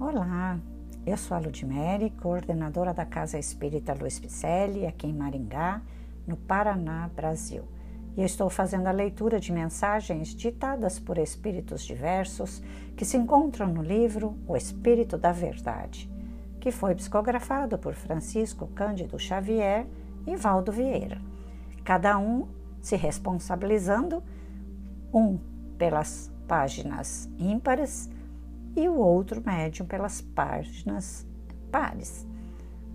Olá, eu sou a Ludmere, coordenadora da Casa Espírita Luiz Picelli, aqui em Maringá, no Paraná, Brasil. E estou fazendo a leitura de mensagens ditadas por espíritos diversos que se encontram no livro O Espírito da Verdade, que foi psicografado por Francisco Cândido Xavier e Valdo Vieira, cada um se responsabilizando, um pelas páginas ímpares e o outro médium pelas páginas pares.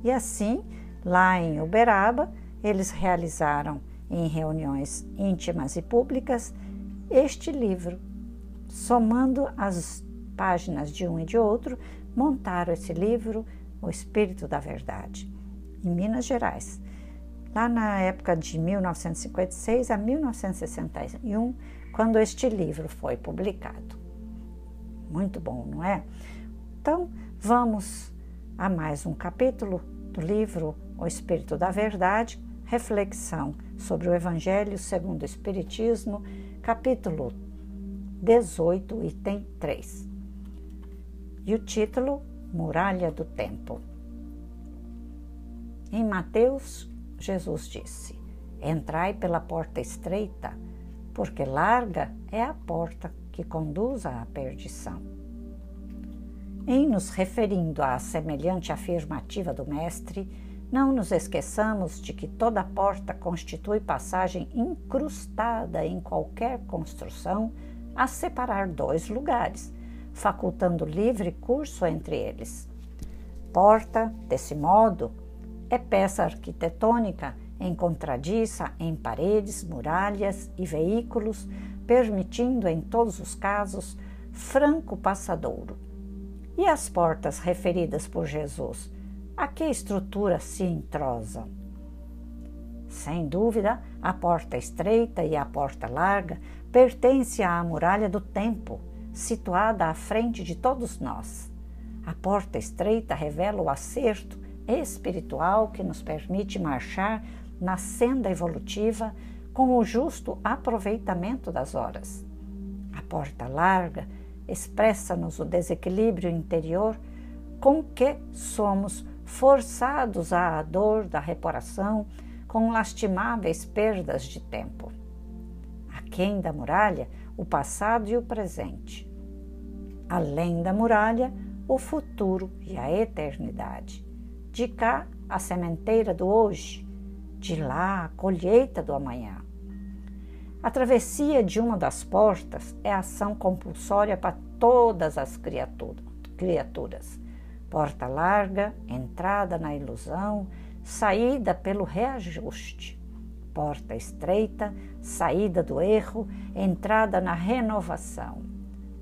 E assim, lá em Uberaba, eles realizaram em reuniões íntimas e públicas este livro. Somando as páginas de um e de outro, montaram esse livro, O Espírito da Verdade, em Minas Gerais. Lá na época de 1956 a 1961, quando este livro foi publicado. Muito bom, não é? Então, vamos a mais um capítulo do livro O Espírito da Verdade, reflexão sobre o Evangelho segundo o Espiritismo, capítulo 18, item 3. E o título Muralha do Tempo. Em Mateus, Jesus disse: Entrai pela porta estreita, porque larga é a porta que conduz à perdição. Em nos referindo à semelhante afirmativa do Mestre, não nos esqueçamos de que toda porta constitui passagem incrustada em qualquer construção a separar dois lugares, facultando livre curso entre eles. Porta, desse modo, é peça arquitetônica encontradiça em paredes, muralhas e veículos, permitindo em todos os casos franco passadouro. E as portas referidas por Jesus, a que estrutura se entrosam? Sem dúvida, a porta estreita e a porta larga pertence à muralha do tempo, situada à frente de todos nós. A porta estreita revela o acerto espiritual que nos permite marchar na senda evolutiva com o justo aproveitamento das horas. A porta larga expressa-nos o desequilíbrio interior com que somos forçados à dor da reparação com lastimáveis perdas de tempo. Aquém da muralha, o passado e o presente. Além da muralha, o futuro e a eternidade. De cá, a sementeira do hoje, de lá a colheita do amanhã. A travessia de uma das portas é ação compulsória para todas as criaturas. Porta larga, entrada na ilusão, saída pelo reajuste. Porta estreita, saída do erro, entrada na renovação.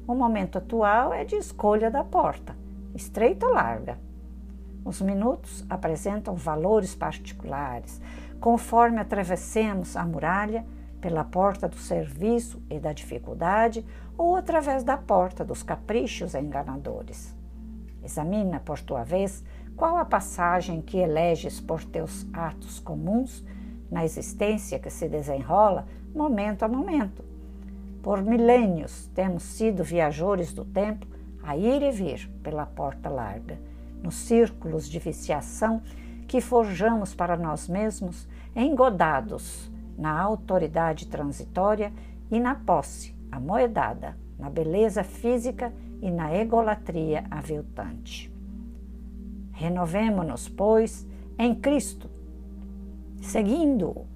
O momento atual é de escolha da porta, estreita ou larga. Os minutos apresentam valores particulares, conforme atravessemos a muralha pela porta do serviço e da dificuldade ou através da porta dos caprichos enganadores. Examina, por tua vez, qual a passagem que eleges por teus atos comuns na existência que se desenrola momento a momento. Por milênios temos sido viajores do tempo a ir e vir pela porta larga, nos círculos de viciação que forjamos para nós mesmos, engodados na autoridade transitória e na posse amoedada, na beleza física e na egolatria aviltante. Renovemo-nos, pois, em Cristo, seguindo-o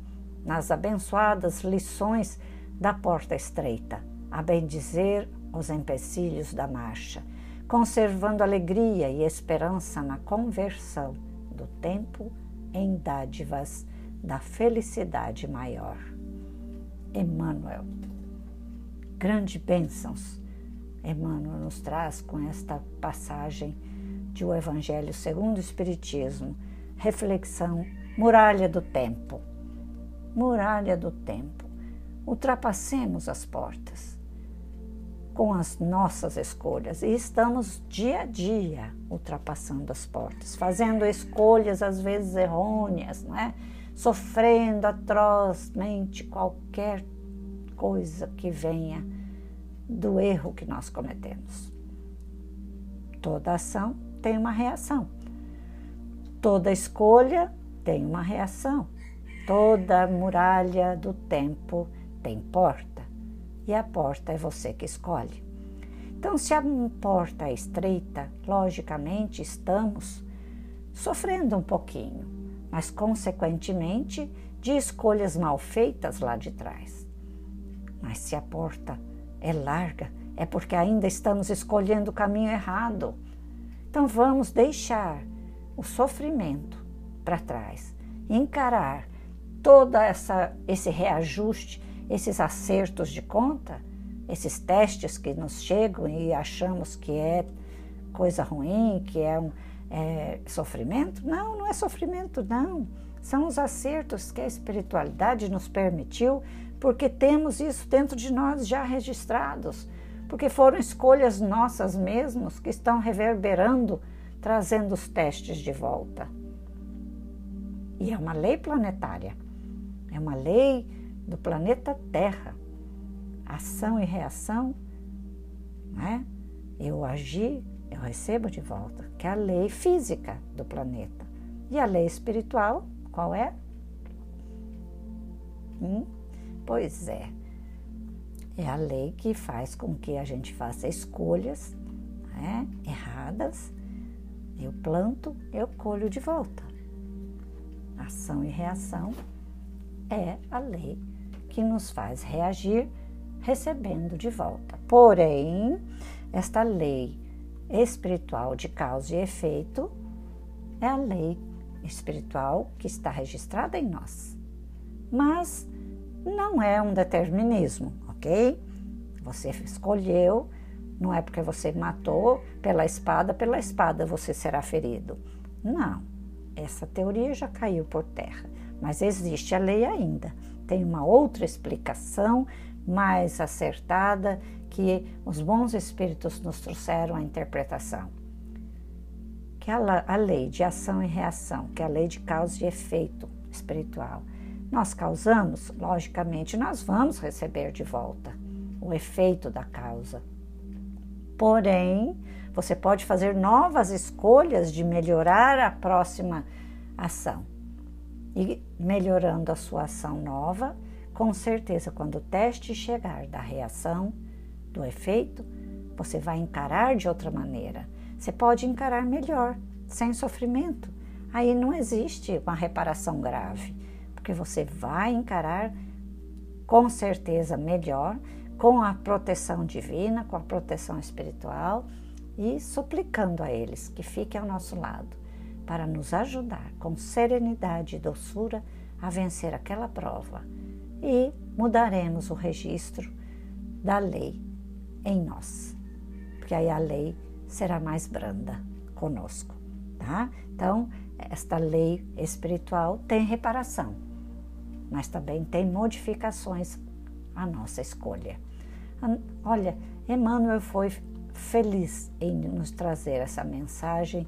nas abençoadas lições da porta estreita, a bendizer os empecilhos da marcha, conservando alegria e esperança na conversão do tempo em dádivas da felicidade maior. Emmanuel. Grande bênçãos Emmanuel nos traz com esta passagem de O Evangelho segundo o Espiritismo, reflexão, muralha do tempo. Muralha do tempo. Ultrapassemos as portas com as nossas escolhas e estamos dia a dia ultrapassando as portas, fazendo escolhas às vezes errôneas, não é? Sofrendo atrozmente qualquer coisa que venha do erro que nós cometemos. Toda ação tem uma reação. Toda escolha tem uma reação. Toda muralha do tempo tem porta. E a porta é você que escolhe. Então, se a porta é estreita, logicamente estamos sofrendo um pouquinho, mas consequentemente de escolhas mal feitas lá de trás. Mas se a porta é larga, é porque ainda estamos escolhendo o caminho errado. Então vamos deixar o sofrimento para trás, encarar toda essa esse reajuste, esses acertos de conta esses testes que nos chegam e achamos que é coisa ruim, que é um é, sofrimento. Não, não é sofrimento, não. São os acertos que a espiritualidade nos permitiu, porque temos isso dentro de nós já registrados, porque foram escolhas nossas mesmos que estão reverberando, trazendo os testes de volta. E é uma lei planetária, é uma lei do planeta Terra ação e reação, né? eu agi, eu recebo de volta, que é a lei física do planeta. E a lei espiritual, qual é? Hum? Pois é, é a lei que faz com que a gente faça escolhas né, erradas. Eu planto, eu colho de volta. Ação e reação é a lei que nos faz reagir recebendo de volta. Porém, esta lei espiritual de causa e efeito é a lei espiritual que está registrada em nós. Mas não é um determinismo, ok? Você escolheu, não é porque você matou pela espada, pela espada você será ferido. Não, essa teoria já caiu por terra, mas existe a lei ainda. Tem uma outra explicação mais acertada que os bons espíritos nos trouxeram à interpretação. Que a, a lei de ação e reação, que é a lei de causa e efeito espiritual. Nós causamos, logicamente, nós vamos receber de volta o efeito da causa. Porém, você pode fazer novas escolhas de melhorar a próxima ação. E melhorando a sua ação nova, com certeza, quando o teste chegar da reação, do efeito, você vai encarar de outra maneira. Você pode encarar melhor, sem sofrimento. Aí não existe uma reparação grave, porque você vai encarar com certeza melhor, com a proteção divina, com a proteção espiritual e suplicando a eles que fiquem ao nosso lado para nos ajudar com serenidade e doçura a vencer aquela prova e mudaremos o registro da lei em nós, porque aí a lei será mais branda conosco, tá? Então, esta lei espiritual tem reparação, mas também tem modificações à nossa escolha. Olha, Emmanuel foi feliz em nos trazer essa mensagem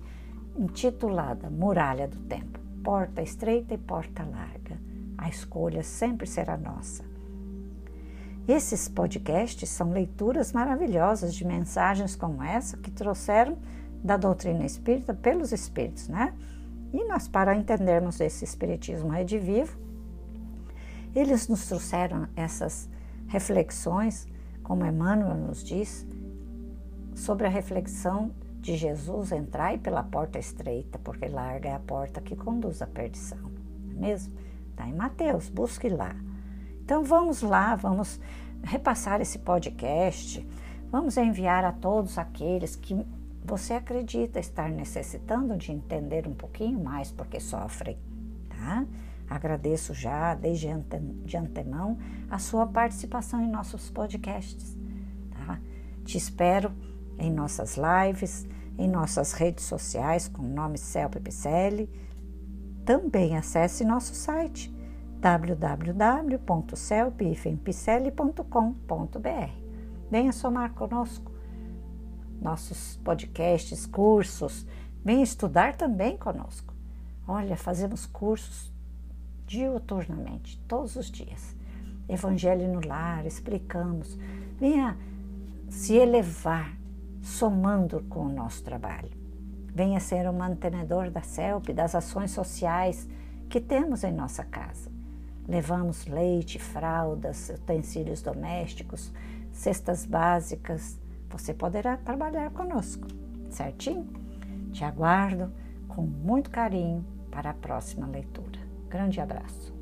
intitulada Muralha do Tempo, porta estreita e porta larga a escolha sempre será nossa. Esses podcasts são leituras maravilhosas de mensagens como essa que trouxeram da doutrina espírita pelos espíritos, né? E nós, para entendermos esse espiritismo redivivo, eles nos trouxeram essas reflexões, como Emmanuel nos diz, sobre a reflexão de Jesus entrar pela porta estreita, porque larga é a porta que conduz à perdição, não é mesmo? Está em Mateus, busque lá. Então vamos lá, vamos repassar esse podcast, vamos enviar a todos aqueles que você acredita estar necessitando de entender um pouquinho mais porque sofrem, tá? Agradeço já, desde de antemão, a sua participação em nossos podcasts, tá? Te espero em nossas lives, em nossas redes sociais com o nome Celpe Picelli também acesse nosso site www.celpifempicele.com.br. Venha somar conosco nossos podcasts, cursos, venha estudar também conosco. Olha, fazemos cursos diuturnamente, todos os dias. Evangelho no lar, explicamos. Venha se elevar somando com o nosso trabalho. Venha ser o mantenedor da CELP, das ações sociais que temos em nossa casa. Levamos leite, fraldas, utensílios domésticos, cestas básicas. Você poderá trabalhar conosco, certinho? Te aguardo com muito carinho para a próxima leitura. Grande abraço.